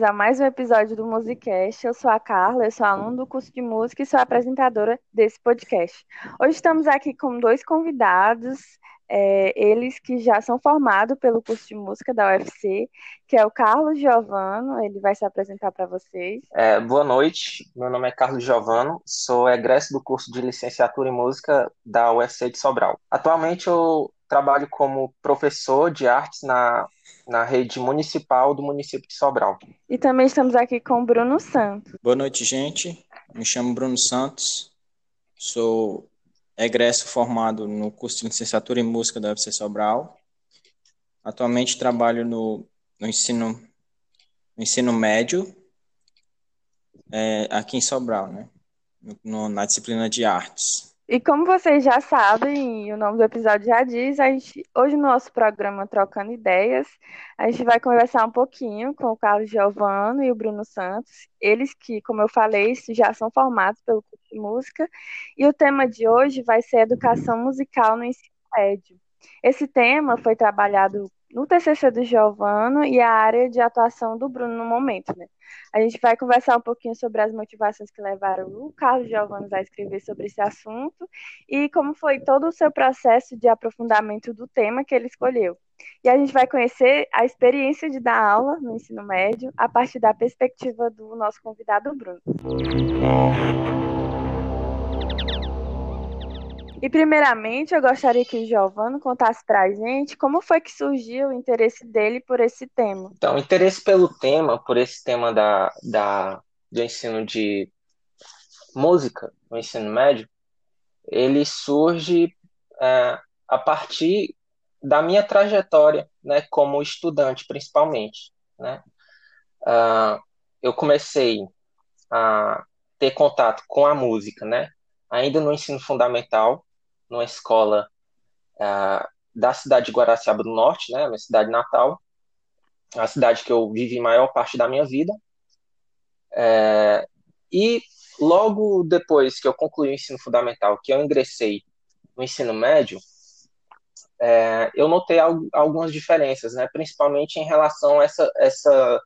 Bem-vindos a mais um episódio do Musicast. Eu sou a Carla, eu sou aluna do curso de música e sou apresentadora desse podcast. Hoje estamos aqui com dois convidados, é, eles que já são formados pelo curso de música da UFC, que é o Carlos Giovano, ele vai se apresentar para vocês. É, boa noite, meu nome é Carlos Giovano, sou egresso do curso de licenciatura em música da UFC de Sobral. Atualmente eu trabalho como professor de artes na na rede municipal do município de Sobral. E também estamos aqui com o Bruno Santos. Boa noite, gente. Me chamo Bruno Santos, sou egresso formado no curso de licenciatura em música da UFC Sobral. Atualmente trabalho no, no ensino, no ensino médio é, aqui em Sobral, né? No, na disciplina de artes. E como vocês já sabem, o nome do episódio já diz, a gente, hoje no nosso programa Trocando Ideias, a gente vai conversar um pouquinho com o Carlos Giovano e o Bruno Santos, eles que, como eu falei, já são formados pelo curso de música, e o tema de hoje vai ser educação musical no ensino médio. Esse tema foi trabalhado no TCC do Giovano e a área de atuação do Bruno no momento, né? A gente vai conversar um pouquinho sobre as motivações que levaram o Carlos Giovano a escrever sobre esse assunto e como foi todo o seu processo de aprofundamento do tema que ele escolheu. E a gente vai conhecer a experiência de dar aula no ensino médio a partir da perspectiva do nosso convidado Bruno. E primeiramente, eu gostaria que o Giovanni contasse para a gente como foi que surgiu o interesse dele por esse tema. Então, o interesse pelo tema, por esse tema da, da, do ensino de música, no ensino médio, ele surge é, a partir da minha trajetória, né, como estudante, principalmente, né. Uh, eu comecei a ter contato com a música, né, ainda no ensino fundamental, numa escola uh, da cidade de Guaraciaba do Norte, né, minha cidade natal, a cidade que eu vivi maior parte da minha vida. É, e logo depois que eu concluí o ensino fundamental, que eu ingressei no ensino médio, é, eu notei algumas diferenças, né, principalmente em relação a essa, essa,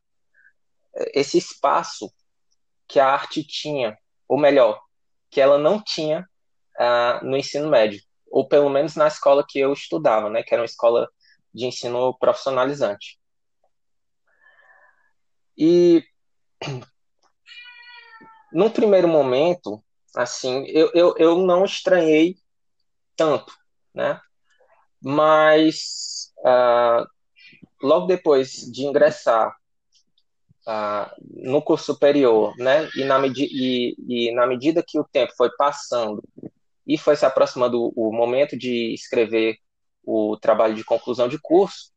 esse espaço que a arte tinha, ou melhor, que ela não tinha uh, no ensino médio, ou pelo menos na escola que eu estudava, né, que era uma escola de ensino profissionalizante. E num primeiro momento, assim, eu, eu, eu não estranhei tanto, né? Mas uh, logo depois de ingressar uh, no curso superior, né? E na, e, e na medida que o tempo foi passando e foi se aproximando o momento de escrever o trabalho de conclusão de curso,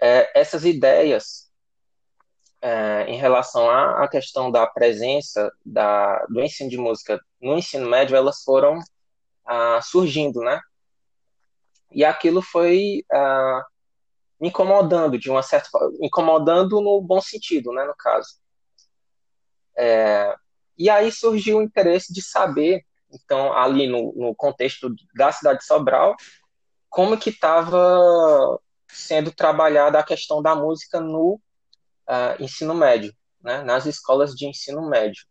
é, essas ideias é, em relação à, à, questão da presença da, do ensino de música no ensino médio, elas foram ah, surgindo, né? E aquilo foi ah, incomodando de uma certa incomodando no bom sentido, né, no caso. É, e aí surgiu o interesse de saber então, ali no, no contexto da cidade de Sobral, como que estava sendo trabalhada a questão da música no uh, ensino médio, né, nas escolas de ensino médio,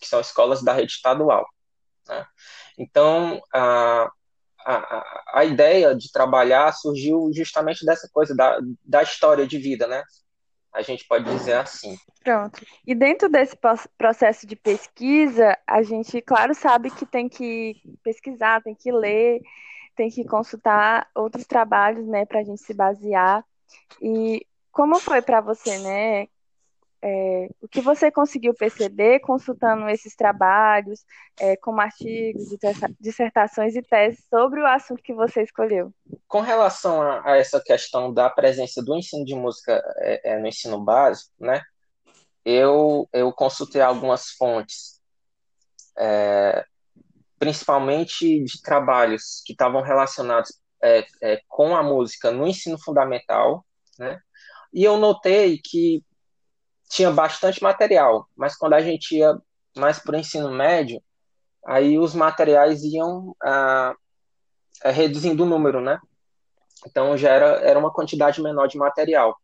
que são escolas da rede estadual. Né? Então, a, a, a ideia de trabalhar surgiu justamente dessa coisa da, da história de vida, né? A gente pode dizer assim. Pronto. E dentro desse processo de pesquisa, a gente, claro, sabe que tem que pesquisar, tem que ler, tem que consultar outros trabalhos, né, para a gente se basear. E como foi para você, né, é, o que você conseguiu perceber consultando esses trabalhos, é, como artigos, dissertações e teses sobre o assunto que você escolheu? Com relação a, a essa questão da presença do ensino de música é, é no ensino básico, né, eu, eu consultei algumas fontes, é, principalmente de trabalhos que estavam relacionados é, com a música no ensino fundamental, né, e eu notei que tinha bastante material, mas quando a gente ia mais para o ensino médio, aí os materiais iam ah, é, reduzindo o número, né? Então já era, era uma quantidade menor de material.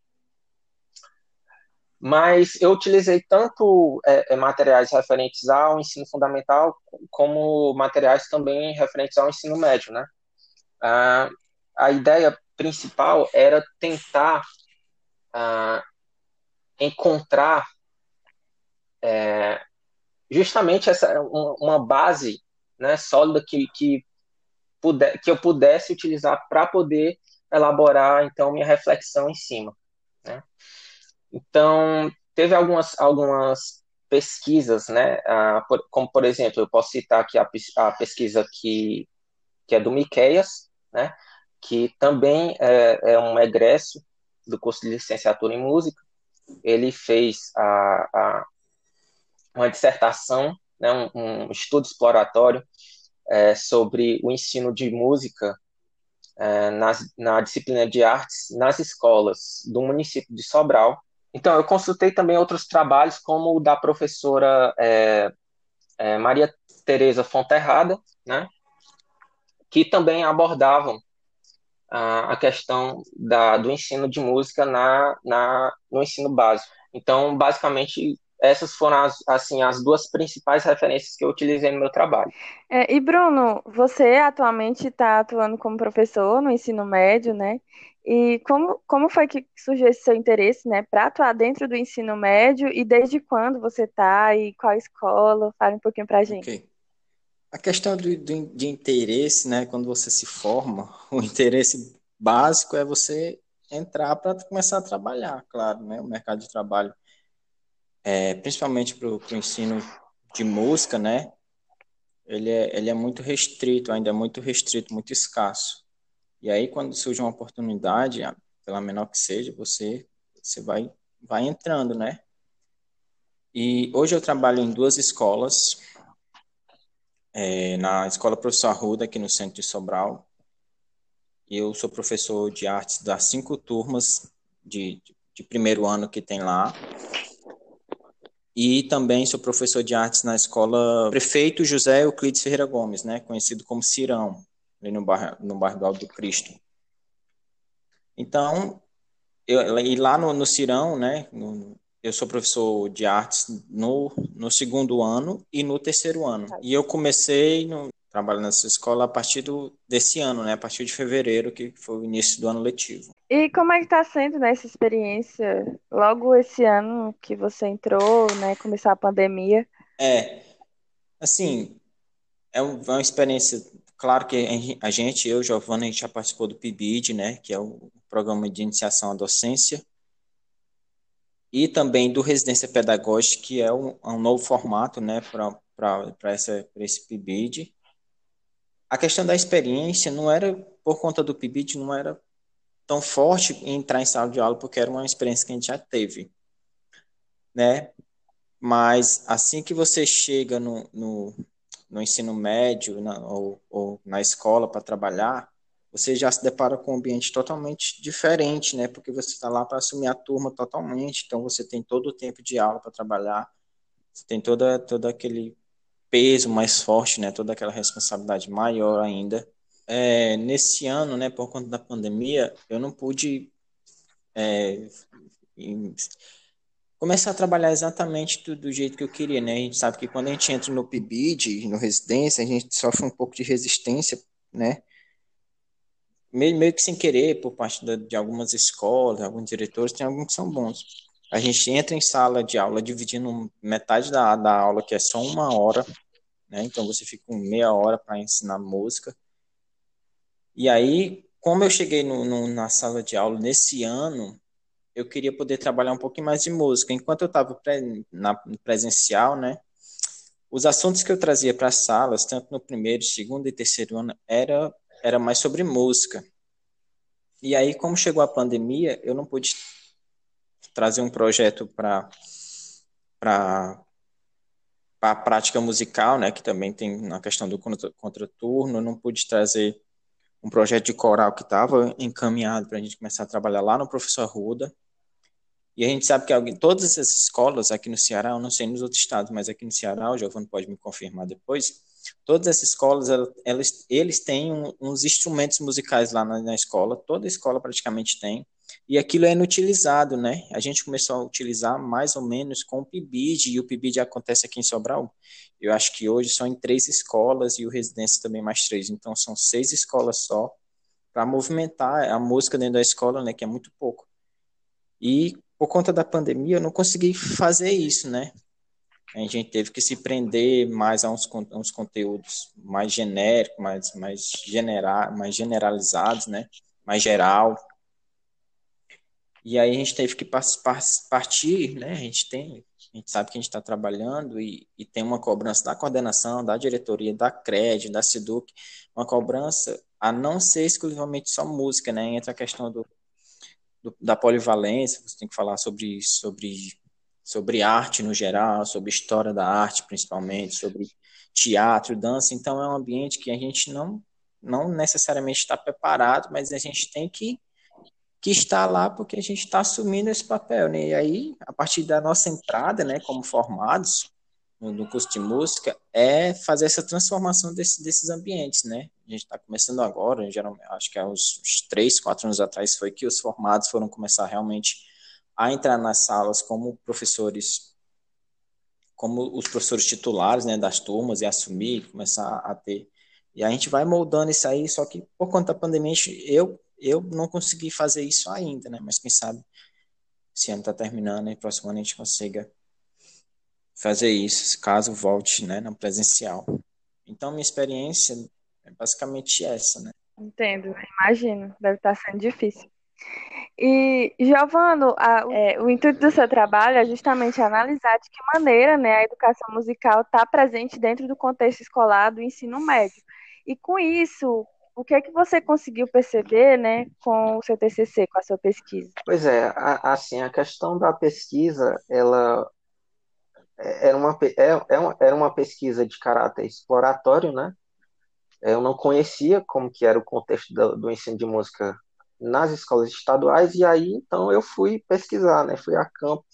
mas eu utilizei tanto é, materiais referentes ao ensino fundamental como materiais também referentes ao ensino médio, né? Ah, a ideia principal era tentar ah, encontrar é, justamente essa uma, base né, sólida que, que, puder, que eu pudesse utilizar para poder elaborar então minha reflexão em cima. Né? Então, teve algumas, algumas pesquisas, né? Como, por exemplo, eu posso citar aqui a, a pesquisa que, que é do Miqueias, né? que também é, é um egresso do curso de licenciatura em música. Ele fez a, a uma dissertação, né? um, um estudo exploratório é, sobre o ensino de música é, nas, na disciplina de artes nas escolas do município de Sobral, então, eu consultei também outros trabalhos, como o da professora é, é, Maria Tereza Fonterrada, né, que também abordavam a, a questão da, do ensino de música na, na, no ensino básico. Então, basicamente, essas foram as, assim, as duas principais referências que eu utilizei no meu trabalho. É, e Bruno, você atualmente está atuando como professor no ensino médio, né? E como, como foi que surgiu esse seu interesse, né, para atuar dentro do ensino médio e desde quando você está e qual escola? Fale um pouquinho para a gente. Okay. A questão do, de interesse, né, quando você se forma, o interesse básico é você entrar para começar a trabalhar, claro, né, o mercado de trabalho, é, principalmente para o ensino de música, né, ele é, ele é muito restrito, ainda é muito restrito, muito escasso. E aí, quando surge uma oportunidade, pela menor que seja, você, você vai, vai entrando, né? E hoje eu trabalho em duas escolas. É, na Escola Professor Arruda, aqui no centro de Sobral. Eu sou professor de artes das cinco turmas de, de primeiro ano que tem lá. E também sou professor de artes na escola Prefeito José Euclides Ferreira Gomes, né, conhecido como Cirão ali no bairro, no bairro do Alto Cristo. Então, eu, e lá no, no Cirão, né, no, eu sou professor de artes no, no segundo ano e no terceiro ano. E eu comecei no, trabalhando nessa escola a partir do, desse ano, né, a partir de fevereiro, que foi o início do ano letivo. E como é que está sendo né, essa experiência? Logo esse ano que você entrou, né, começou a pandemia. É, assim, é uma experiência Claro que a gente, eu, Giovana, a gente já participou do PIBID, né, que é o Programa de Iniciação à Docência, e também do Residência Pedagógica, que é um, um novo formato, né, para esse PIBID. A questão da experiência não era, por conta do PIBID, não era tão forte em entrar em sala de aula, porque era uma experiência que a gente já teve, né, mas assim que você chega no, no no ensino médio na, ou, ou na escola para trabalhar, você já se depara com um ambiente totalmente diferente, né? Porque você está lá para assumir a turma totalmente, então você tem todo o tempo de aula para trabalhar, você tem toda, todo aquele peso mais forte, né? Toda aquela responsabilidade maior ainda. É, nesse ano, né, por conta da pandemia, eu não pude é, começar a trabalhar exatamente do, do, jeito que eu queria, né? A gente sabe que quando a gente entra no PIBID, no residência, a gente sofre um pouco de resistência, né? Meio, meio que sem querer, por parte de, de algumas escolas, alguns diretores, tem alguns que são bons. A gente entra em sala de aula dividindo metade da, da aula, que é só uma hora, né? Então você fica com meia hora para ensinar música. E aí, como eu cheguei no, no, na sala de aula nesse ano, eu queria poder trabalhar um pouquinho mais de música. Enquanto eu estava pre, na presencial, né, os assuntos que eu trazia para as salas, tanto no primeiro, segundo e terceiro ano, era, era mais sobre música. E aí, como chegou a pandemia, eu não pude trazer um projeto para para a prática musical, né, que também tem na questão do contraturno, não pude trazer um projeto de coral que estava encaminhado para a gente começar a trabalhar lá no Professor Ruda. E a gente sabe que alguém, todas essas escolas aqui no Ceará, eu não sei nos outros estados, mas aqui no Ceará, o Giovanni pode me confirmar depois, todas essas escolas, elas, eles têm um, uns instrumentos musicais lá na, na, escola, toda escola praticamente tem. e aquilo é inutilizado, né? A gente começou a utilizar mais ou menos com o PIBID, e o PIBID acontece aqui em Sobral. Eu acho que hoje são em três escolas e o Residência também mais três, então são seis escolas só para movimentar a música dentro da escola, né, que é muito pouco. E por conta da pandemia eu não consegui fazer isso, né? A gente teve que se prender mais a uns, uns conteúdos mais genéricos, mais, mais, genera, mais generalizados, né? Mais geral. E aí a gente teve que partir, né? A gente tem, a gente sabe que a gente está trabalhando e, e, tem uma cobrança da coordenação, da diretoria, da CRED, da SIDUC, uma cobrança a não ser exclusivamente só música, né? Entra a questão do, do, da polivalência, você tem que falar sobre, sobre, sobre arte no geral, sobre história da arte principalmente, sobre teatro, dança, então é um ambiente que a gente não, não necessariamente está preparado, mas a gente tem que, que estar lá porque a gente está assumindo esse papel, né? E aí, a partir da nossa entrada, né, como formados, no curso de música é fazer essa transformação desse, desses ambientes, né? A gente está começando agora, geralmente, acho que há uns, uns três, quatro anos atrás foi que os formados foram começar realmente a entrar nas salas como professores, como os professores titulares, né, das turmas e assumir, começar a ter. E a gente vai moldando isso aí, só que por conta da pandemia, eu eu não consegui fazer isso ainda, né? Mas quem sabe esse ano está terminando e próximo ano a gente consiga fazer isso, caso volte né, no presencial. Então, minha experiência é basicamente essa, né? Entendo, imagino, deve estar sendo difícil. E, Giovano, a, é, o intuito do seu trabalho é justamente analisar de que maneira né, a educação musical está presente dentro do contexto escolar do ensino médio. E com isso, o que é que você conseguiu perceber né, com o seu TCC, com a sua pesquisa? Pois é, a, assim, a questão da pesquisa, ela é, era uma, é, é uma, era uma pesquisa de caráter exploratório, né? Eu não conhecia como que era o contexto do, do ensino de música nas escolas estaduais e aí então eu fui pesquisar, né? Fui a campo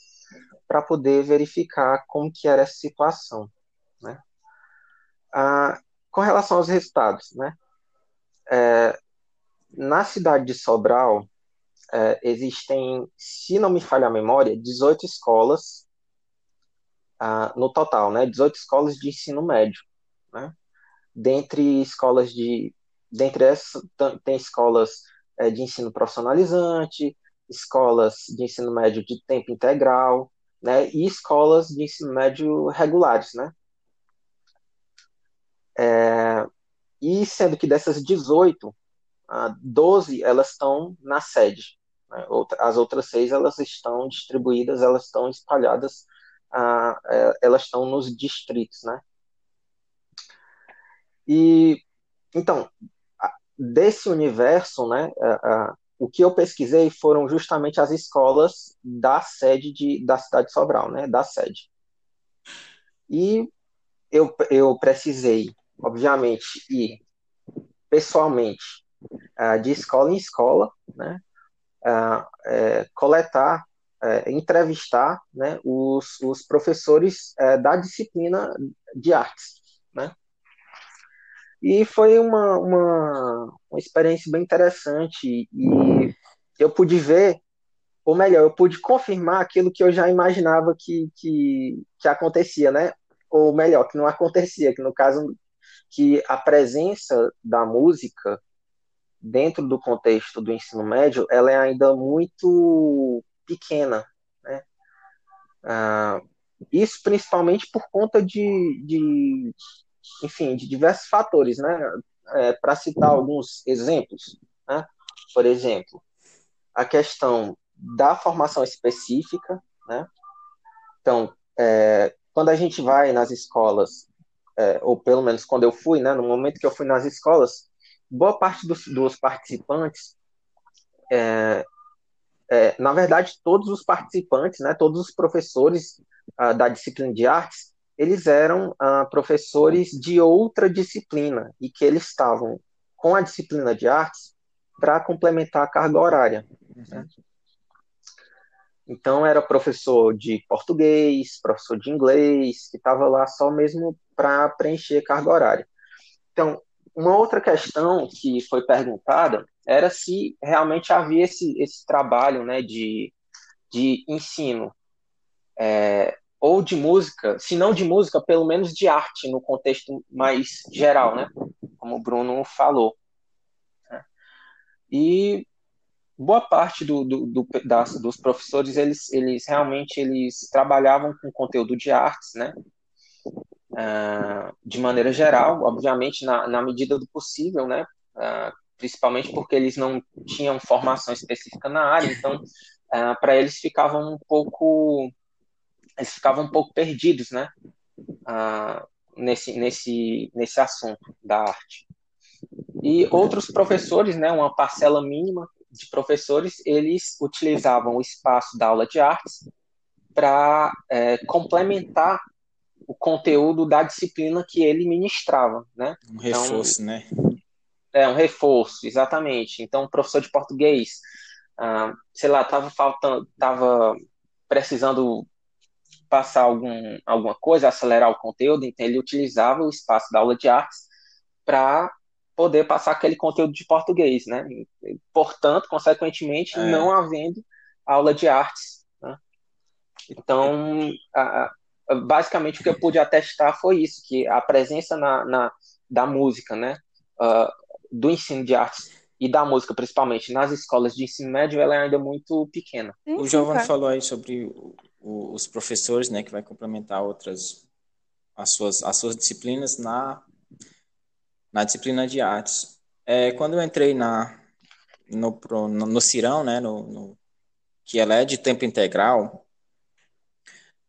para poder verificar como que era essa situação, né? Ah, com relação aos resultados, né? É, na cidade de Sobral é, existem, se não me falha a memória, 18 escolas ah, no total, né, 18 escolas de ensino médio, né? Dentre escolas de, dentre essas tem escolas de ensino profissionalizante, escolas de ensino médio de tempo integral, né, e escolas de ensino médio regulares, né? É, e sendo que dessas 18, 12 elas estão na sede. Né? As outras seis elas estão distribuídas, elas estão espalhadas é, elas estão nos distritos, né? E então desse universo, né? o que eu pesquisei foram justamente as escolas da sede de, da cidade de Sobral, né? Da sede. E eu, eu precisei, obviamente, ir pessoalmente de escola em escola, né? É, coletar é, entrevistar né, os, os professores é, da disciplina de artes. Né? E foi uma, uma, uma experiência bem interessante e eu pude ver, ou melhor, eu pude confirmar aquilo que eu já imaginava que, que, que acontecia, né? Ou melhor, que não acontecia, que no caso que a presença da música dentro do contexto do ensino médio, ela é ainda muito pequena. Né? Ah, isso principalmente por conta de, de, enfim, de diversos fatores, né? É, Para citar alguns exemplos, né? por exemplo, a questão da formação específica, né? Então, é, quando a gente vai nas escolas, é, ou pelo menos quando eu fui, né, no momento que eu fui nas escolas, boa parte dos, dos participantes é, é, na verdade, todos os participantes, né, todos os professores uh, da disciplina de artes, eles eram uh, professores de outra disciplina e que eles estavam com a disciplina de artes para complementar a carga horária. Né? Então, era professor de português, professor de inglês, que estava lá só mesmo para preencher carga horária. Então, uma outra questão que foi perguntada era se realmente havia esse, esse trabalho né, de, de ensino, é, ou de música, se não de música, pelo menos de arte, no contexto mais geral, né, como o Bruno falou. E boa parte do, do, do das, dos professores, eles, eles realmente eles trabalhavam com conteúdo de artes, né, uh, de maneira geral, obviamente na, na medida do possível, né? Uh, principalmente porque eles não tinham formação específica na área, então uh, para eles ficavam um pouco eles ficavam um pouco perdidos, né? nesse nesse nesse assunto da arte. E outros professores, né, uma parcela mínima de professores, eles utilizavam o espaço da aula de artes para é, complementar o conteúdo da disciplina que ele ministrava, né? Um reforço, então, né? É, um reforço, exatamente. Então, o professor de português, ah, sei lá, estava faltando, estava precisando passar algum, alguma coisa, acelerar o conteúdo, então ele utilizava o espaço da aula de artes para poder passar aquele conteúdo de português, né? Portanto, consequentemente, é. não havendo aula de artes. Né? Então, a, basicamente o que eu pude atestar foi isso, que a presença na, na da música, né, uh, do ensino de artes e da música, principalmente nas escolas de ensino médio, ela é ainda muito pequena. O Giovanni falou aí sobre o, os professores, né, que vai complementar outras as suas as suas disciplinas na na disciplina de artes. É, quando eu entrei na no, no, no Cirão, né, no, no, que ela é de tempo integral,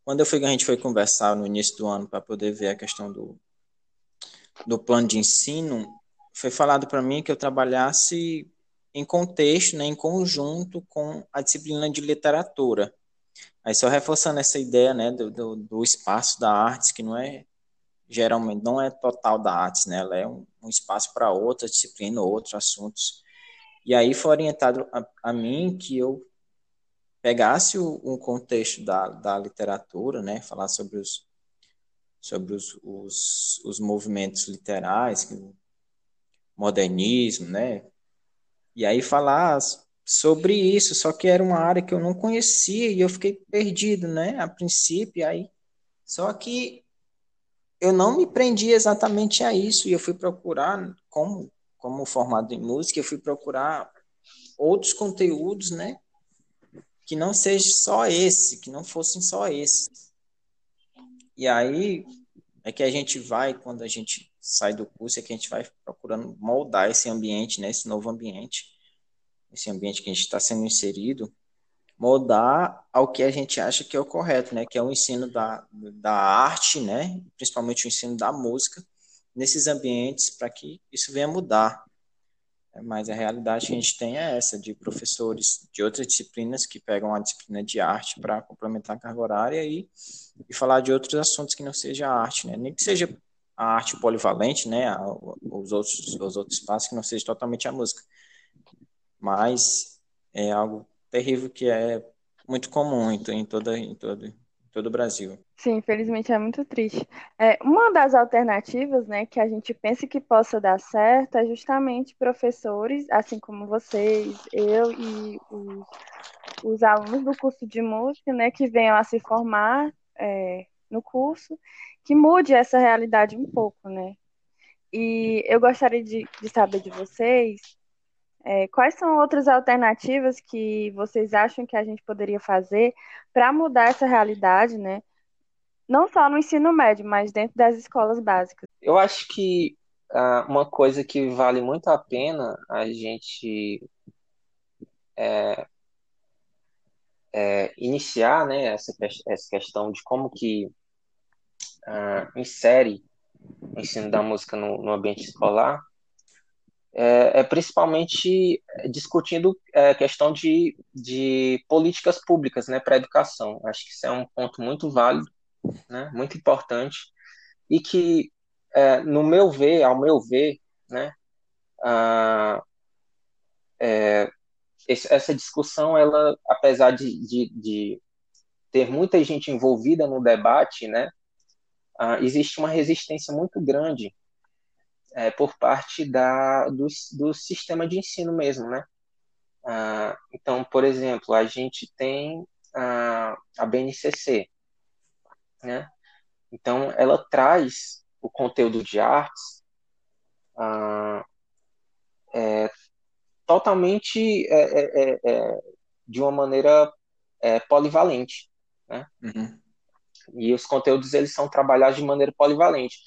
quando eu fui, a gente foi conversar no início do ano para poder ver a questão do, do plano de ensino, foi falado para mim que eu trabalhasse em contexto, né, em conjunto com a disciplina de literatura. Aí só reforçando essa ideia, né, do, do, do espaço da artes, que não é geralmente não é total da artes, né, ela é um, um espaço para outra disciplina, outros assuntos. E aí foi orientado a, a mim que eu pegasse o, um contexto da, da literatura, né, falar sobre os sobre os, os, os movimentos literais, modernismo, né, e aí falar sobre isso, só que era uma área que eu não conhecia e eu fiquei perdido, né, a princípio, aí, só que eu não me prendi exatamente a isso e eu fui procurar, como, como formado em música, eu fui procurar outros conteúdos, né, que não seja só esse, que não fossem só esse. E aí é que a gente vai, quando a gente sai do curso, é que a gente vai procurando moldar esse ambiente, né, esse novo ambiente, esse ambiente que a gente está sendo inserido, moldar ao que a gente acha que é o correto, né, que é o ensino da, da arte, né, principalmente o ensino da música, nesses ambientes para que isso venha mudar. Mas a realidade que a gente tem é essa, de professores de outras disciplinas que pegam a disciplina de arte para complementar a carga horária e, e falar de outros assuntos que não seja a arte, né? Nem que seja a arte polivalente, né? Os outros, os outros espaços que não seja totalmente a música. Mas é algo terrível que é muito comum em, em, toda, em, todo, todo o Brasil. Sim, infelizmente é muito triste. É, uma das alternativas, né, que a gente pensa que possa dar certo é justamente professores, assim como vocês, eu e os, os alunos do curso de música, né, que venham a se formar é, no curso, que mude essa realidade um pouco, né? E eu gostaria de, de saber de vocês é, quais são outras alternativas que vocês acham que a gente poderia fazer para mudar essa realidade, né? Não só no ensino médio, mas dentro das escolas básicas. Eu acho que uh, uma coisa que vale muito a pena a gente é, é, iniciar, né, essa, essa questão de como que uh, insere o ensino da música no, no ambiente escolar é, é principalmente discutindo a é, questão de, de políticas públicas né, para a educação. Acho que isso é um ponto muito válido, né, muito importante, e que, é, no meu ver, ao meu ver, né, a, é, essa discussão, ela, apesar de, de, de, ter muita gente envolvida no debate, né, existe uma resistência muito grande é, por parte da, do, do sistema de ensino mesmo, né? Ah, então, por exemplo, a gente tem a, a BNCC, né? Então, ela traz o conteúdo de artes ah, é, totalmente é, é, é, é de uma maneira é, polivalente, né? Uhum. E os conteúdos eles são trabalhados de maneira polivalente.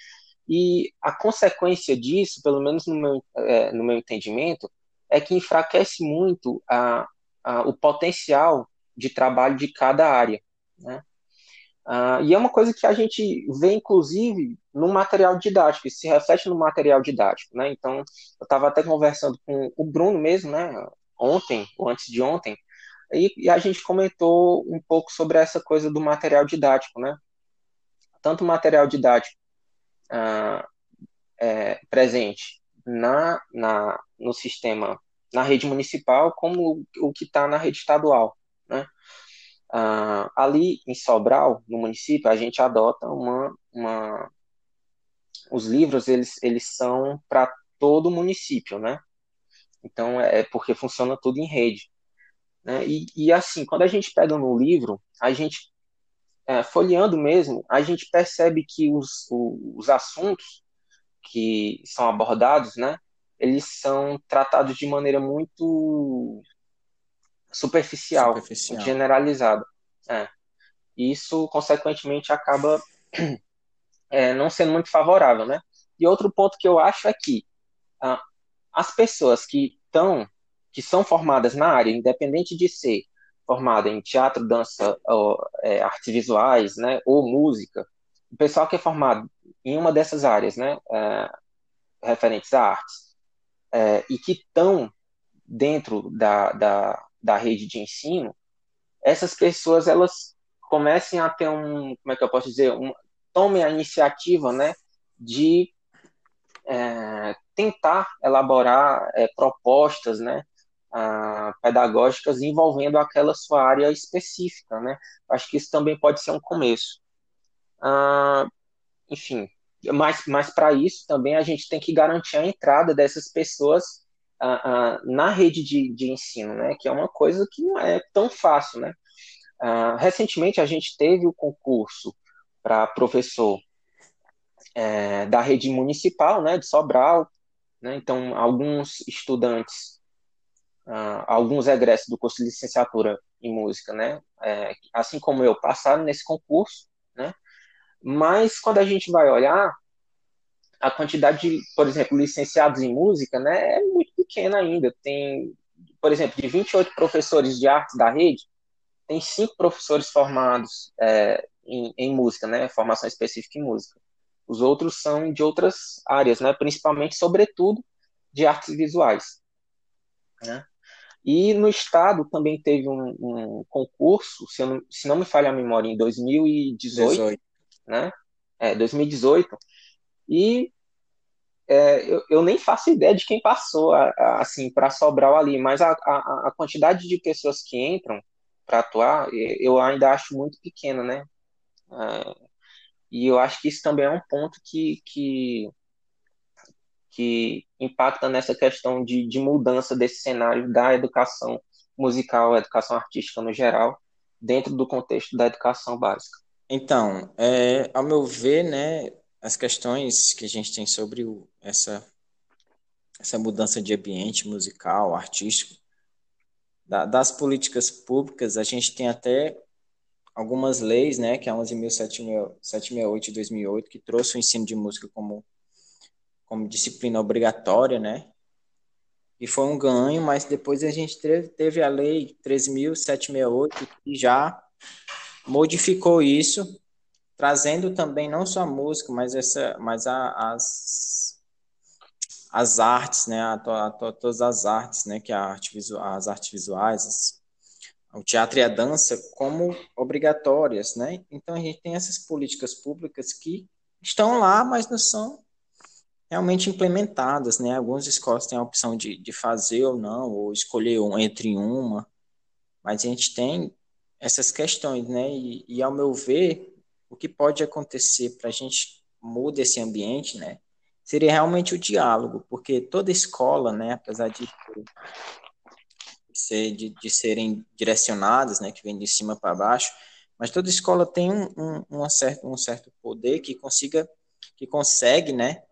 E a consequência disso, pelo menos no meu, no meu entendimento, é que enfraquece muito a, a, o potencial de trabalho de cada área. Né? Uh, e é uma coisa que a gente vê, inclusive, no material didático, se reflete no material didático. Né? Então, eu estava até conversando com o Bruno mesmo, né? ontem, ou antes de ontem, e, e, a gente comentou um pouco sobre essa coisa do material didático. Né? Tanto o material didático uh, é, presente na, na, no sistema, na rede municipal, como o, que está na rede estadual. Né? Ah, ali em Sobral, no município, a gente adota uma, uma... os livros eles, eles são para todo o município, né? Então é porque funciona tudo em rede, né? E, e assim, quando a gente pega no livro, a gente é, folheando mesmo, a gente percebe que os, os assuntos que são abordados, né, eles são tratados de maneira muito superficial, superficial. generalizada. É. Isso, consequentemente, acaba é, não sendo muito favorável, né? E outro ponto que eu acho é que ah, as pessoas que estão, que são formadas na área, independente de ser formada em teatro, dança, ou, é, artes visuais, né, ou música, o pessoal que é formado em uma dessas áreas, né, é, referentes a artes, é, e que estão dentro da, da, da rede de ensino, essas pessoas elas comecem a ter um, como é que eu posso dizer, um, tomem a iniciativa, né, de é, tentar elaborar é, propostas, né, a, pedagógicas envolvendo aquela sua área específica, né. Acho que isso também pode ser um começo. Ah, enfim, mas, mas para isso também a gente tem que garantir a entrada dessas pessoas uh, na rede de, de ensino, né? Que é uma coisa que não é tão fácil, né? Recentemente a gente teve o concurso para professor é, da rede municipal, né, de Sobral, né? Então alguns estudantes, alguns egressos do curso de licenciatura em música, né, é, assim como eu, passaram nesse concurso, né? Mas quando a gente vai olhar a quantidade de, por exemplo, licenciados em música, né, é muito pequena ainda. Tem, por exemplo, de 28 professores de artes da rede, tem cinco professores formados é, em, em, música, né, formação específica em música. Os outros são de outras áreas, né, principalmente, sobretudo, de artes visuais. Né? E no estado também teve um, um concurso, se, não, se, não, me falha a memória, em 2018, 18. né? É, 2018, e é, eu, eu, nem faço ideia de quem passou a, a, assim para Sobral ali, mas a, a, quantidade de pessoas que entram para atuar eu ainda acho muito pequena, né? É, e eu acho que isso também é um ponto que, que, que impacta nessa questão de, de mudança desse cenário da educação musical, educação artística no geral, dentro do contexto da educação básica. Então, é, ao meu ver, né, as questões que a gente tem sobre o, essa, essa mudança de ambiente musical, artístico, da, das políticas públicas, a gente tem até algumas leis, né, que é a 11.768 de 2008, que trouxe o ensino de música como, como disciplina obrigatória, né, e foi um ganho, mas depois a gente teve, a lei 13.768, que já modificou isso trazendo também não só a música, mas essa, mas a, as as artes, né, a, a, a, todas as artes, né, que a arte visual, as artes visuais, as, o teatro e a dança como obrigatórias, né? Então a gente tem essas políticas públicas que estão lá, mas não são realmente implementadas, né? Algumas escolas têm a opção de, de fazer ou não, ou escolher um, entre uma, mas a gente tem essas questões, né? E, e ao meu ver, o que pode acontecer para a gente mudar esse ambiente, né? seria realmente o diálogo, porque toda escola, né, apesar de ser, de, de serem direcionadas, né, que vem de cima para baixo, mas toda escola tem um, um, um, certo, um certo poder que consiga, que consegue, né,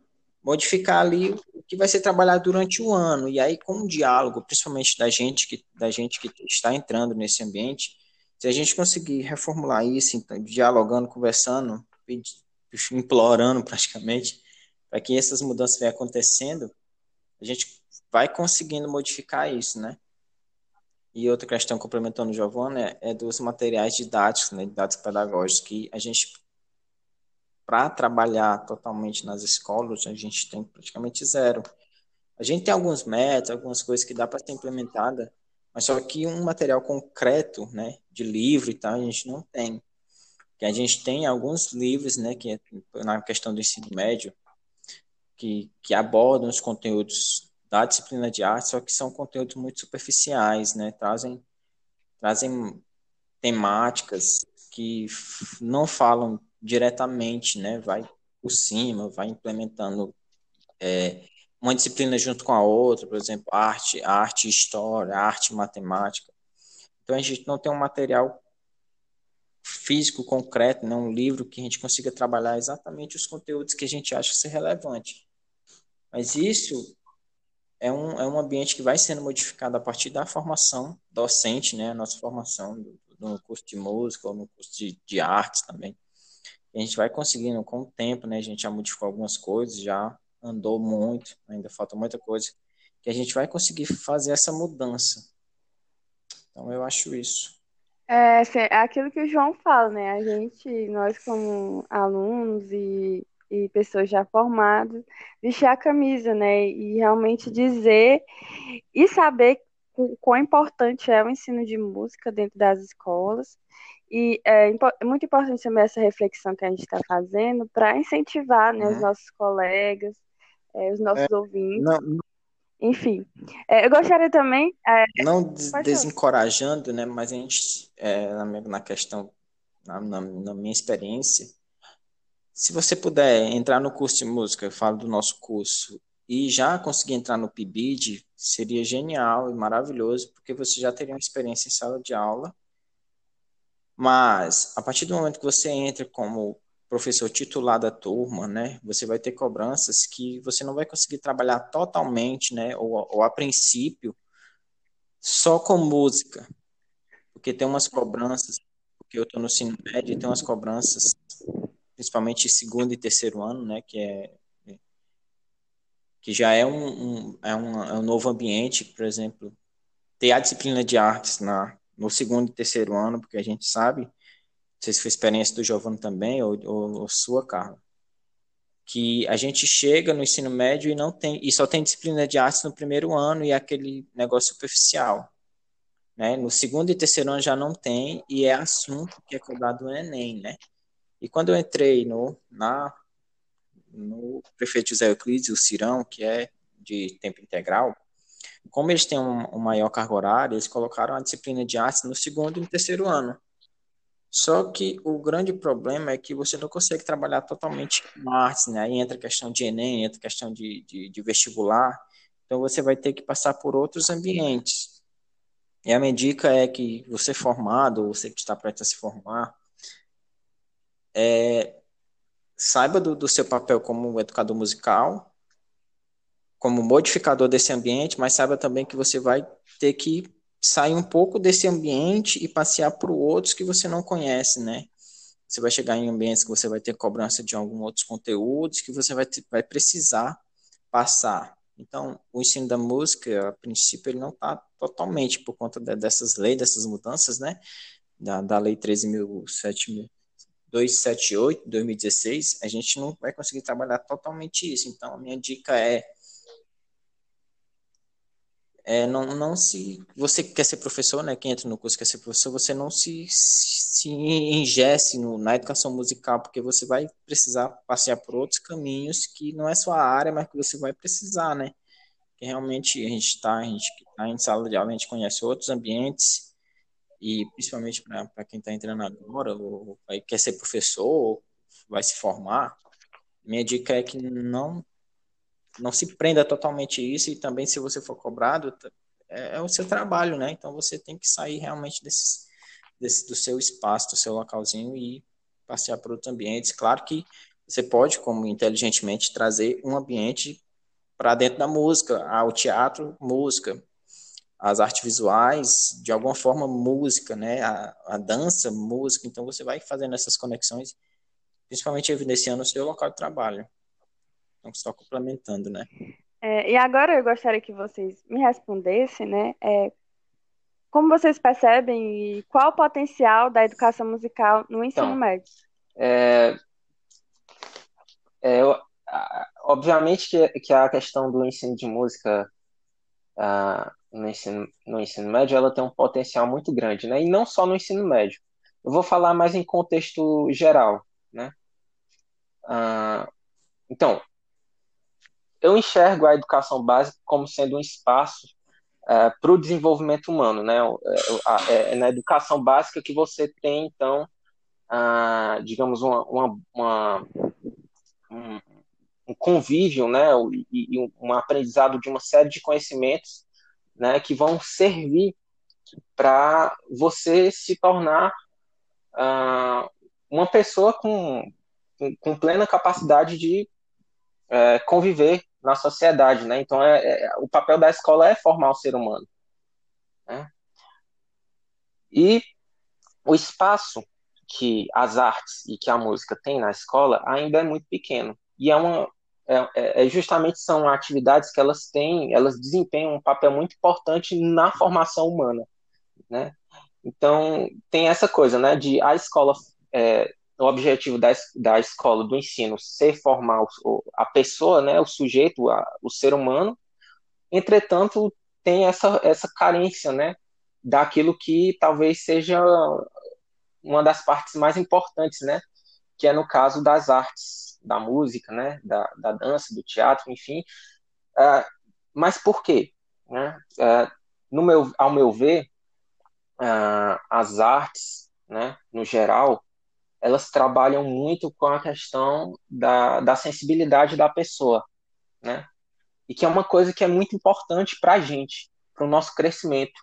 modificar ali o que vai ser trabalhado durante o ano. E aí, com o diálogo, principalmente da gente que, da gente que está entrando nesse ambiente, se a gente conseguir reformular isso, então, dialogando, conversando, implorando praticamente, para que essas mudanças venham acontecendo, a gente vai conseguindo modificar isso, né? E outra questão, complementando o Giovanni, é, é dos materiais didáticos, né, didáticos pedagógicos, que a gente, para trabalhar totalmente nas escolas, a gente tem praticamente zero. A gente tem alguns métodos, algumas coisas que dá para ser implementada, mas só que um material concreto, né, de livro e tal, a gente não tem. Que a gente tem alguns livros, né, que é na questão do ensino médio, que, que abordam os conteúdos da disciplina de arte, só que são conteúdos muito superficiais, né? Trazem, trazem temáticas que não falam diretamente, né? Vai por cima, vai implementando é, uma disciplina junto com a outra, por exemplo, arte, arte história, arte matemática. Então a gente não tem um material físico concreto, né? um livro que a gente consiga trabalhar exatamente os conteúdos que a gente acha ser relevante. Mas isso é um, é um ambiente que vai sendo modificado a partir da formação docente, né? A nossa formação no curso de música ou no curso de, de artes também. A gente vai conseguindo com o tempo, né? A gente já modificou algumas coisas, já andou muito, ainda falta muita coisa, que a gente vai conseguir fazer essa mudança. Então eu acho isso. É, é aquilo que o João fala, né? A gente, nós como alunos e e pessoas já formadas, vestir a camisa, né? E realmente dizer e saber o quão importante é o ensino de música dentro das escolas. E é, é muito importante também essa reflexão que a gente está fazendo para incentivar né, uhum. os nossos colegas, é, os nossos é, ouvintes. Não, Enfim, é, eu gostaria também. É, não des desencorajando, né? Mas a gente, na, na questão, na, na, na minha experiência, se você puder entrar no curso de música, eu falo do nosso curso, e já conseguir entrar no PIBID, seria genial e maravilhoso, porque você já teria uma experiência em sala de aula. Mas, a partir do momento que você entra como professor titular da turma, né, você vai ter cobranças que você não vai conseguir trabalhar totalmente, né, ou, ou a princípio, só com música. Porque tem umas cobranças, porque eu estou no ensino médio, tem umas cobranças principalmente segundo e terceiro ano, né, que é que já é um, um, é um, é um novo ambiente, por exemplo, ter a disciplina de artes na, no segundo e terceiro ano, porque a gente sabe, não sei se foi experiência do Giovanni também, ou, ou, ou sua, Carla, que a gente chega no ensino médio e não tem e só tem disciplina de artes no primeiro ano e é aquele negócio superficial. Né? No segundo e terceiro ano já não tem e é assunto que é cobrado no Enem, né? E quando eu entrei no, na, no prefeito José Euclides, o Cirão, que é de tempo integral, como eles têm um, um maior cargo horário, eles colocaram a disciplina de artes no segundo e no terceiro ano. Só que o grande problema é que você não consegue trabalhar totalmente com artes, né? Aí entra a questão de Enem, entra a questão de, de, de vestibular. Então você vai ter que passar por outros ambientes. E a minha dica é que você formado, ou você que está prestes a se formar, é, saiba do, do seu papel como educador musical, como modificador desse ambiente, mas saiba também que você vai ter que sair um pouco desse ambiente e passear para outros que você não conhece, né? Você vai chegar em ambientes que você vai ter cobrança de alguns outros conteúdos que você vai, ter, vai precisar passar. Então, o ensino da música, a princípio, ele não está totalmente por conta de, dessas leis, dessas mudanças, né? Da, da lei 13.007 278, 2016, a gente não vai conseguir trabalhar totalmente isso. Então, a minha dica é, é não, não se. Você que quer ser professor, né? Quem entra no curso quer ser professor, você não se, se ingesse no, na educação musical, porque você vai precisar passear por outros caminhos que não é sua área, mas que você vai precisar, né? Que realmente a gente está, a gente está em sala de aula, a gente conhece outros ambientes e principalmente para quem está entrando agora, ou quer ser professor, ou vai se formar, minha dica é que não não se prenda totalmente a isso e também se você for cobrado, é, é, o seu trabalho, né? Então você tem que sair realmente desse, desse, do seu espaço, do seu localzinho e passear por outros ambientes. Claro que você pode, como inteligentemente, trazer um ambiente para dentro da música, ao teatro, música, as artes visuais, de alguma forma, música, né? A, a dança, música. Então você vai fazendo essas conexões, principalmente evidenciando o seu local de trabalho. Então, só complementando, né? É, e agora eu gostaria que vocês me respondessem, né? É, como vocês percebem e qual o potencial da educação musical no ensino então, médio? É, é, obviamente que, que a questão do ensino de música uh, no, ensino, no ensino médio ela tem um potencial muito grande, né? E não só no ensino médio. Eu vou falar mais em contexto geral, né? Uh, então, eu enxergo a educação básica como sendo um espaço uh, para o desenvolvimento humano, né? É, é, na educação básica que você tem, então, uh, digamos, uma, uma, uma um, um, convívio, né? E, e, um aprendizado de uma série de conhecimentos, né? Que vão servir para você se tornar uma pessoa com, com, com plena capacidade de é, conviver na sociedade, né? Então, é, é, o papel da escola é formar o ser humano. Né? E o espaço que as artes e que a música tem na escola ainda é muito pequeno. E é uma é, é, é justamente são atividades que elas têm, elas desempenham um papel muito importante na formação humana, né? Então tem essa coisa, né, de a escola é, o objetivo da, da escola, do ensino, ser formar o, a pessoa, né, o sujeito, a, o ser humano, entretanto, tem essa, essa carência, né, daquilo que talvez seja uma das partes mais importantes, né, que é no caso das artes, da música, né, da, da dança, do teatro, enfim. Uh, mas por quê? Né? Uh, no meu, ao meu ver, uh, as artes, né, no geral, elas trabalham muito com a questão da, da sensibilidade da pessoa, né? E que é uma coisa que é muito importante para a gente, para o nosso crescimento,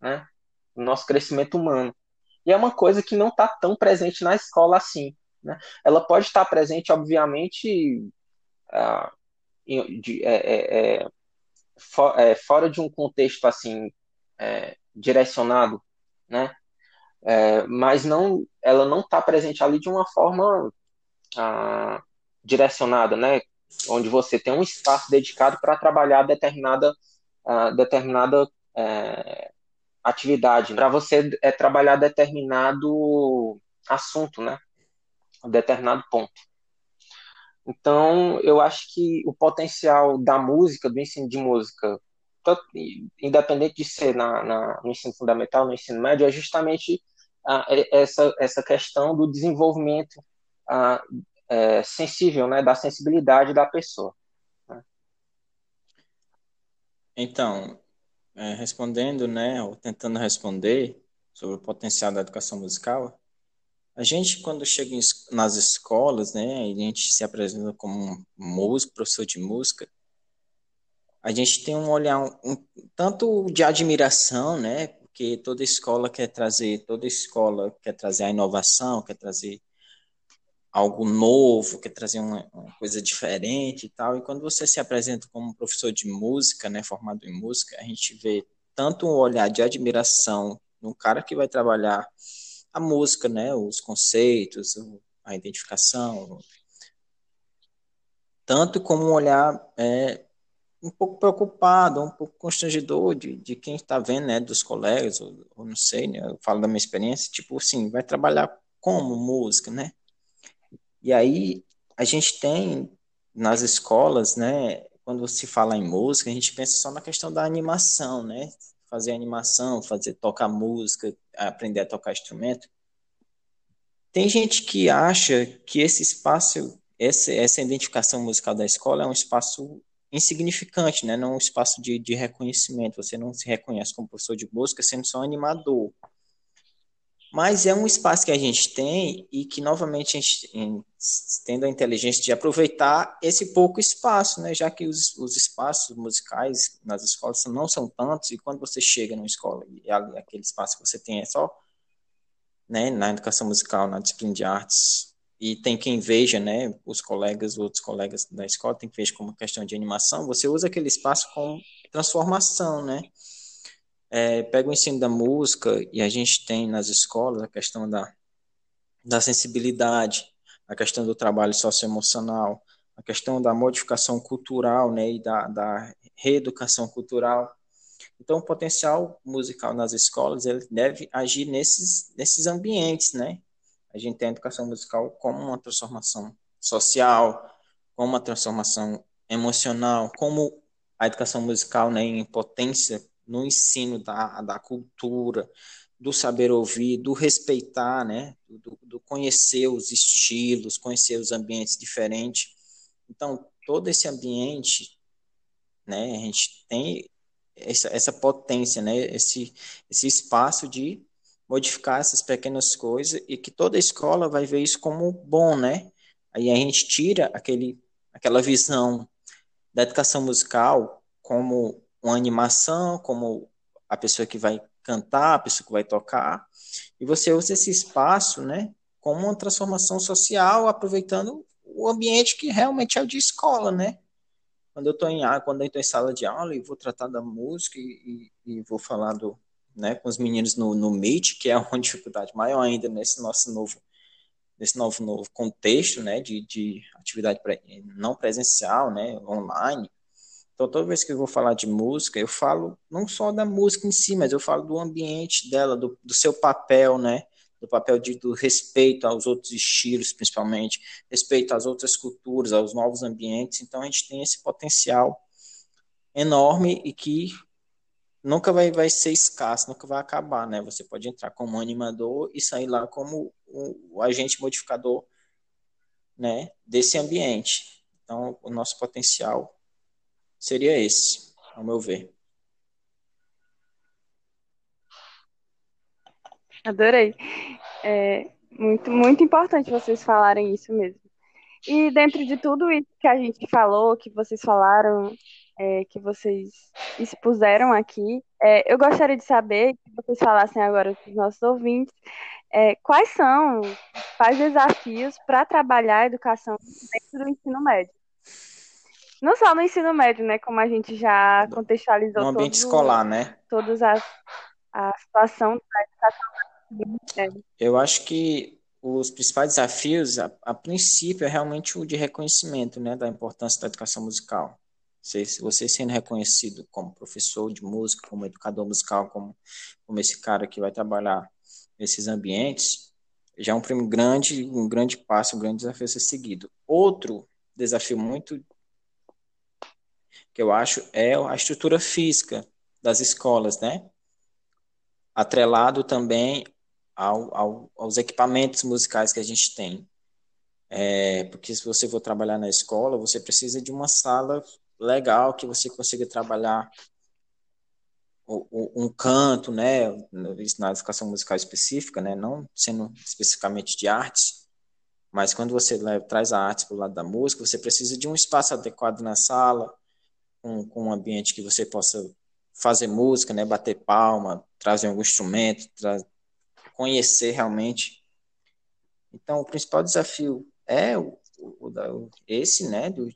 né? O nosso crescimento humano. E é uma coisa que não está tão presente na escola assim, né? Ela pode estar presente, obviamente, uh, de, é, é, é, for, é, fora de um contexto assim é, direcionado, né? É, mas não, ela não está presente ali de uma forma ah, direcionada, né? Onde você tem um espaço dedicado para trabalhar determinada, ah, determinada é, atividade, para você é, trabalhar determinado assunto, né? Determinado ponto. Então, eu acho que o potencial da música, do ensino de música, independente de ser na, na, no ensino fundamental, no ensino médio, é justamente essa, essa questão do desenvolvimento é, sensível, né, da sensibilidade da pessoa. Né? Então, é, respondendo, né, ou tentando responder sobre o potencial da educação musical, a gente, quando chega nas escolas, né, a gente se apresenta como músico, professor de música, a gente tem um olhar um, um tanto de admiração, né, porque toda escola quer trazer, toda escola quer trazer a inovação, quer trazer algo novo, quer trazer uma, uma, coisa diferente e tal. E quando você se apresenta como professor de música, né, formado em música, a gente vê tanto um olhar de admiração no cara que vai trabalhar a música, né, os conceitos, a identificação, tanto como um olhar é, um pouco preocupado, um pouco constrangedor de, de quem está vendo, né, dos colegas, ou, ou, não sei, né, eu falo da minha experiência, tipo assim, vai trabalhar como música, né? E aí a gente tem nas escolas, né, quando se fala em música, a gente pensa só na questão da animação, né? Fazer animação, fazer tocar música, aprender a tocar instrumento. Tem gente que acha que esse espaço, essa, essa identificação musical da escola é um espaço insignificante, né? Não um espaço de, de reconhecimento. Você não se reconhece como professor de música sendo só animador. Mas é um espaço que a gente tem e que, novamente, a gente, tendo a inteligência de aproveitar esse pouco espaço, né? já que os, os espaços musicais nas escolas não são tantos, e quando você chega numa escola e aquele espaço que você tem é só né, na educação musical, na disciplina de artes, e tem quem veja, né, os colegas, outros colegas da escola, tem que ver como questão de animação, você usa aquele espaço como transformação, né? É, pega o ensino da música e a gente tem nas escolas a questão da, da sensibilidade, a questão do trabalho socioemocional, a questão da modificação cultural né, e da, da reeducação cultural. Então, o potencial musical nas escolas ele deve agir nesses, nesses ambientes, né? A gente tem a educação musical como uma transformação social, como uma transformação emocional, como a educação musical né, em potência no ensino da, da cultura, do saber ouvir, do respeitar, né, do, do conhecer os estilos, conhecer os ambientes diferentes. Então, todo esse ambiente, né, a gente tem essa, essa potência, né, esse, esse espaço de modificar essas pequenas coisas e que toda escola vai ver isso como bom, né? Aí a gente tira aquele, aquela visão da educação musical como uma animação, como a pessoa que vai cantar, a pessoa que vai tocar, e você usa esse espaço, né, como uma transformação social, aproveitando o ambiente que realmente é o de escola, né? Quando eu estou em quando eu estou em sala de aula e vou tratar da música e, e, e vou falar do, né, com os meninos no, no Meet, que é uma dificuldade maior ainda nesse nosso novo nesse novo, novo contexto, né, de, de atividade não presencial, né, online, então, toda vez que eu vou falar de música, eu falo não só da música em si, mas eu falo do ambiente dela, do, do seu papel, né? Do papel de, do respeito aos outros estilos, principalmente, respeito às outras culturas, aos novos ambientes. Então, a gente tem esse potencial enorme e que nunca vai, vai ser escasso, nunca vai acabar, né? Você pode entrar como animador e sair lá como o, o agente modificador, né? Desse ambiente. Então, o nosso potencial seria esse, ao meu ver. Adorei. É muito, muito importante vocês falarem isso mesmo. E dentro de tudo isso que a gente falou, que vocês falaram, é, que vocês expuseram aqui, é, eu gostaria de saber, que vocês falassem agora para os nossos ouvintes, é, quais são os principais desafios para trabalhar a educação dentro do ensino médio? Não só no ensino médio, né? Como a gente já contextualizou. No ambiente todo, escolar, né? Todas as a situação da educação. Eu acho que os principais desafios, a, a, princípio, é realmente o de reconhecimento, né, da importância da educação musical. Você, você sendo reconhecido como professor de música, como educador musical, como, como esse cara que vai trabalhar nesses ambientes, já é um grande, um grande passo, um grande desafio a ser seguido. Outro desafio muito que eu acho é a estrutura física das escolas, né? Atrelado também ao, ao, aos equipamentos musicais que a gente tem. É, porque se você for trabalhar na escola, você precisa de uma sala legal que você consiga trabalhar um canto, né, na educação musical específica, né, não sendo especificamente de artes, mas quando você leva, traz a arte para o lado da música, você precisa de um espaço adequado na sala, com, com um ambiente que você possa fazer música, né, bater palma, trazer algum instrumento, tra conhecer realmente. Então, o principal desafio é o, o, o esse, né, do,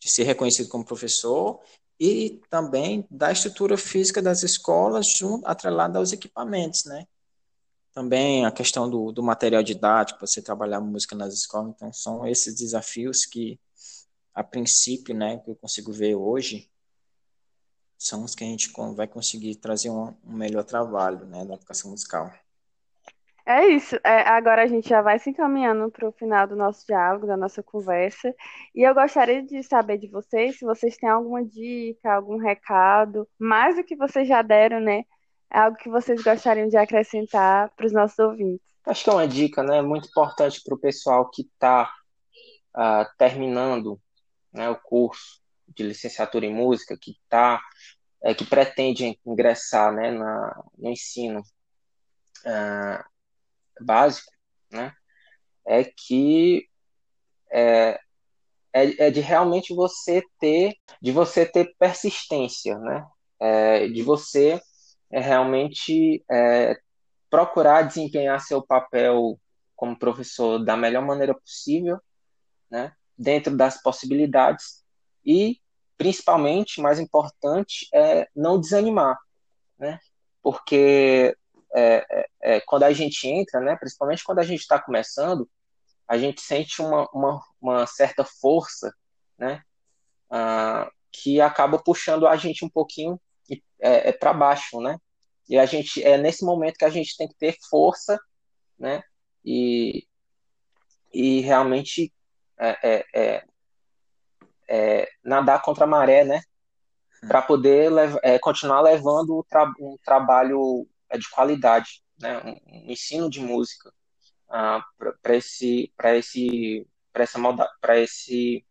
de ser reconhecido como professor e também da estrutura física das escolas junto, atrelada aos equipamentos, né. Também a questão do, do material didático, você trabalhar música nas escolas, então são esses desafios que a princípio, né, que eu consigo ver hoje, são os que a gente vai conseguir trazer um, um melhor trabalho, né, educação musical. É isso. É, agora a gente já vai se encaminhando para o final do nosso diálogo, da nossa conversa. E eu gostaria de saber de vocês se vocês têm alguma dica, algum recado, mais do que vocês já deram, né? É algo que vocês gostariam de acrescentar para os nossos ouvintes. Acho que é uma dica, né? Muito importante para o pessoal que está uh, ah, terminando né, o curso de licenciatura em música que tá, é, que pretende ingressar né, na, no ensino uh, básico, né, é que é, é, é, de realmente você ter, de você ter persistência, né, é, de você é, realmente é, procurar desempenhar seu papel como professor da melhor maneira possível, né, dentro das possibilidades e principalmente, mais importante, é não desanimar, né? Porque é, é, é, quando a gente entra, né, principalmente quando a gente está começando, a gente sente uma, uma, uma certa força, né, ah, que acaba puxando a gente um pouquinho é, é para baixo, né? E a gente é nesse momento que a gente tem que ter força, né? E, e realmente é, nadar contra a maré, né? Para poder continuar levando um trabalho é de qualidade, né? um, ensino de música uh, para esse para esse para essa para esse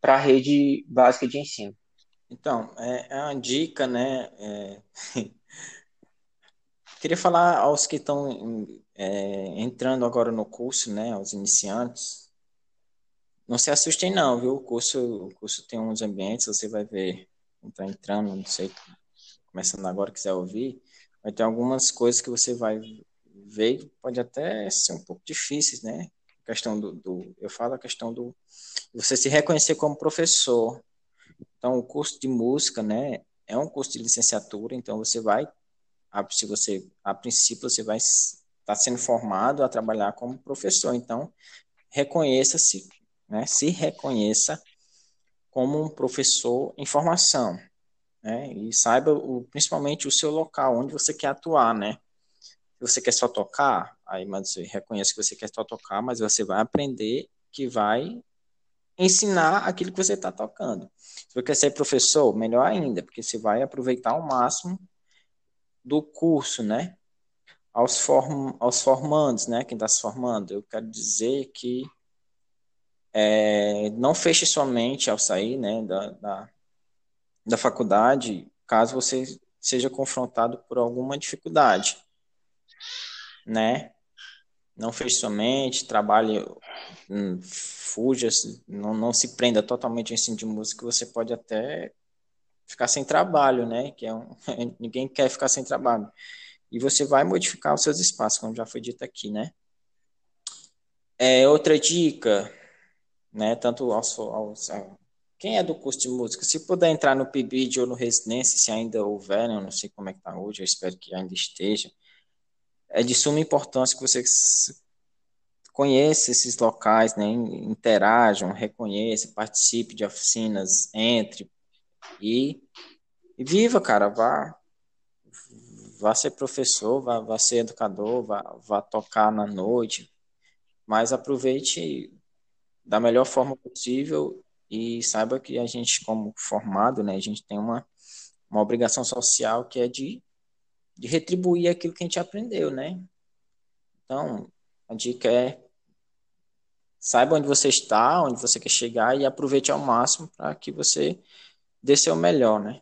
para a rede básica de ensino. Então, é, é uma dica, né? É... Queria falar aos que estão é, entrando agora no curso, né? Aos iniciantes. Não se assustem não, viu? O curso, o curso tem uns ambientes, você vai ver, está entrando, não sei começando agora, quiser ouvir, vai ter algumas coisas que você vai ver que pode até ser um pouco difíceis, né? A questão do, do, eu falo a questão do você se reconhecer como professor. Então, o curso de música, né, é um curso de licenciatura, então você vai, se você, a princípio, você vai estar sendo formado a trabalhar como professor. Então, reconheça-se, né, se reconheça como um professor em formação né? E saiba o, principalmente o seu local, onde você quer atuar, né? Se você quer só tocar, aí mas você reconhece que você quer só tocar, mas você vai aprender que vai ensinar aquilo que você está tocando. Se você quer ser professor, melhor ainda, porque você vai aproveitar ao máximo do curso, né? Aos, form, aos formandos, né? Quem está se formando, eu quero dizer que é, não feche somente ao sair, né? Da, da, da faculdade, caso você seja confrontado por alguma dificuldade, né? Não feche somente, trabalhe, hum, fuja, não, não se prenda totalmente ao ensino de música, você pode até ficar sem trabalho, né? Que é um, ninguém quer ficar sem trabalho. E você vai modificar os seus espaços, como já foi dito aqui, né? É, outra dica, né? Tanto aos, aos, quem é do curso de música, se puder entrar no PIBID ou no Residência, se ainda houver, né, eu não sei como é que está hoje, eu espero que ainda esteja, é de suma importância que você conheça esses locais, né, interajam, reconheça, participe de oficinas, entre e, e viva, cara, vá vá ser professor, vá, vá ser educador, vá, vá tocar na noite, mas aproveite da melhor forma possível e saiba que a gente, como formado, né, a gente tem uma, uma obrigação social que é de, de retribuir aquilo que a gente aprendeu, né? Então, a dica é saiba onde você está, onde você quer chegar e aproveite ao máximo para que você dê seu melhor, né?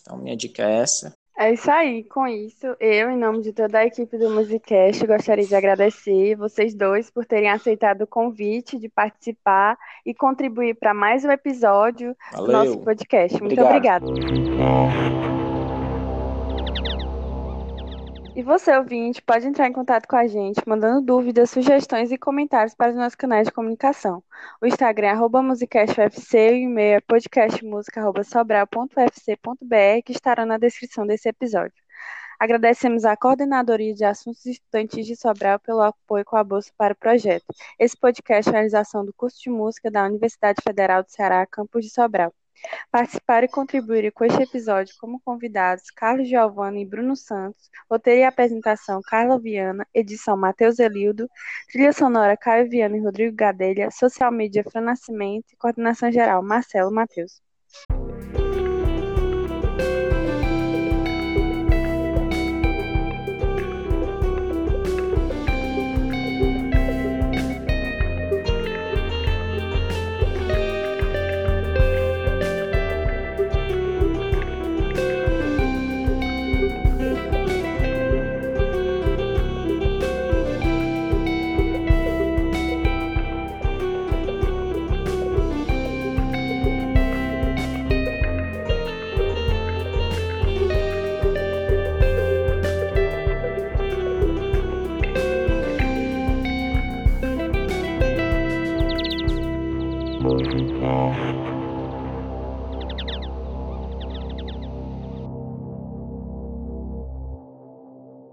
Então, minha dica é essa. É isso aí. Com isso, eu, em nome de toda a equipe do Musicast, gostaria de agradecer vocês dois por terem aceitado o convite de participar e contribuir para mais um episódio Valeu. do nosso podcast. Muito obrigada. E você, ouvinte, pode entrar em contato com a gente, mandando dúvidas, sugestões e comentários para os nossos canais de comunicação. O Instagram é arroba musicastufc e o e-mail é podcastmusica.sobral.ufc.br, que estará na descrição desse episódio. Agradecemos à Coordenadoria de Assuntos Estudantis de Sobral pelo apoio com a bolsa para o projeto. Esse podcast é a realização do curso de música da Universidade Federal do Ceará, campus de Sobral. Participaram e contribuíram com este episódio como convidados Carlos Giovanni e Bruno Santos, roteiro e apresentação Carla Viana, edição Matheus Elildo, trilha sonora Caio Viana e Rodrigo Gadelha, social media Fran Nascimento. E coordenação geral Marcelo Matheus.